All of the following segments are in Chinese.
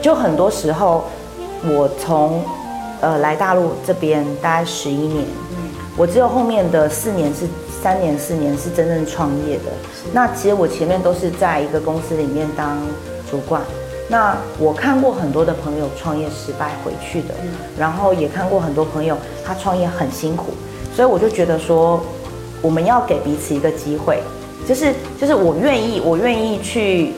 就很多时候，我从呃来大陆这边大概十一年，我只有后面的四年是三年四年是真正创业的。那其实我前面都是在一个公司里面当主管。那我看过很多的朋友创业失败回去的，然后也看过很多朋友他创业很辛苦，所以我就觉得说，我们要给彼此一个机会，就是就是我愿意我愿意去，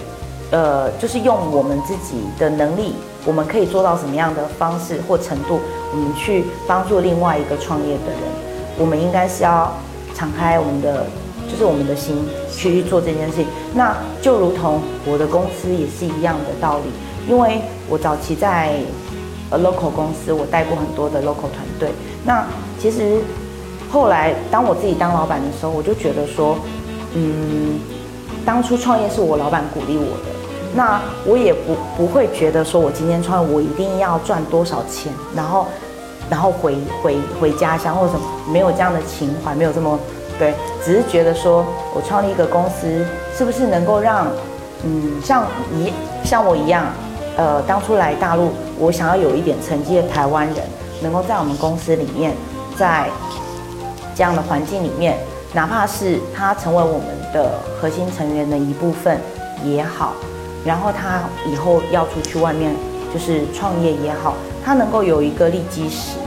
呃，就是用我们自己的能力，我们可以做到什么样的方式或程度，我们去帮助另外一个创业的人，我们应该是要敞开我们的。就是我们的心去做这件事情，那就如同我的公司也是一样的道理。因为我早期在呃 local 公司，我带过很多的 local 团队。那其实后来当我自己当老板的时候，我就觉得说，嗯，当初创业是我老板鼓励我的，那我也不不会觉得说我今天创业我一定要赚多少钱，然后然后回回回家乡或者什么，没有这样的情怀，没有这么。对，只是觉得说，我创立一个公司，是不是能够让，嗯，像一像我一样，呃，当初来大陆，我想要有一点成绩的台湾人，能够在我们公司里面，在这样的环境里面，哪怕是他成为我们的核心成员的一部分也好，然后他以后要出去外面就是创业也好，他能够有一个利基石。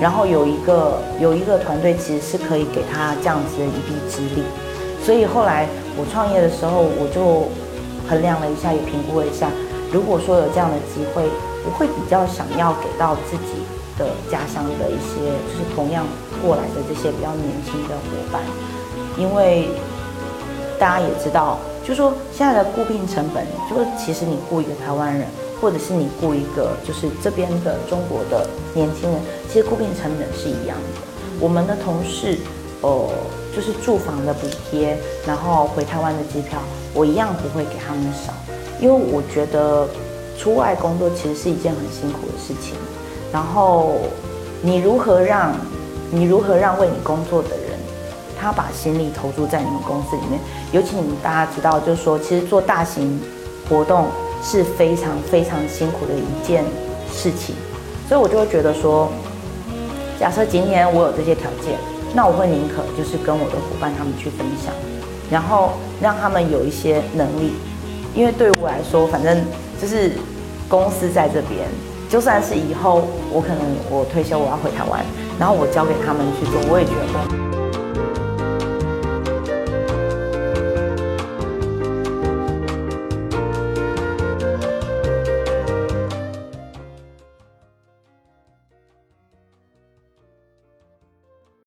然后有一个有一个团队，其实是可以给他这样子的一臂之力。所以后来我创业的时候，我就衡量了一下，也评估了一下，如果说有这样的机会，我会比较想要给到自己的家乡的一些，就是同样过来的这些比较年轻的伙伴，因为大家也知道，就说现在的固定成本，就是其实你雇一个台湾人。或者是你雇一个，就是这边的中国的年轻人，其实固定成本是一样的。我们的同事，哦，就是住房的补贴，然后回台湾的机票，我一样不会给他们少，因为我觉得出外工作其实是一件很辛苦的事情。然后你如何让，你如何让为你工作的人，他把心力投注在你们公司里面？尤其你们大家知道，就是说，其实做大型活动。是非常非常辛苦的一件事情，所以我就会觉得说，假设今天我有这些条件，那我会宁可就是跟我的伙伴他们去分享，然后让他们有一些能力，因为对于我来说，反正就是公司在这边，就算是以后我可能我退休我要回台湾，然后我交给他们去做，我也觉得。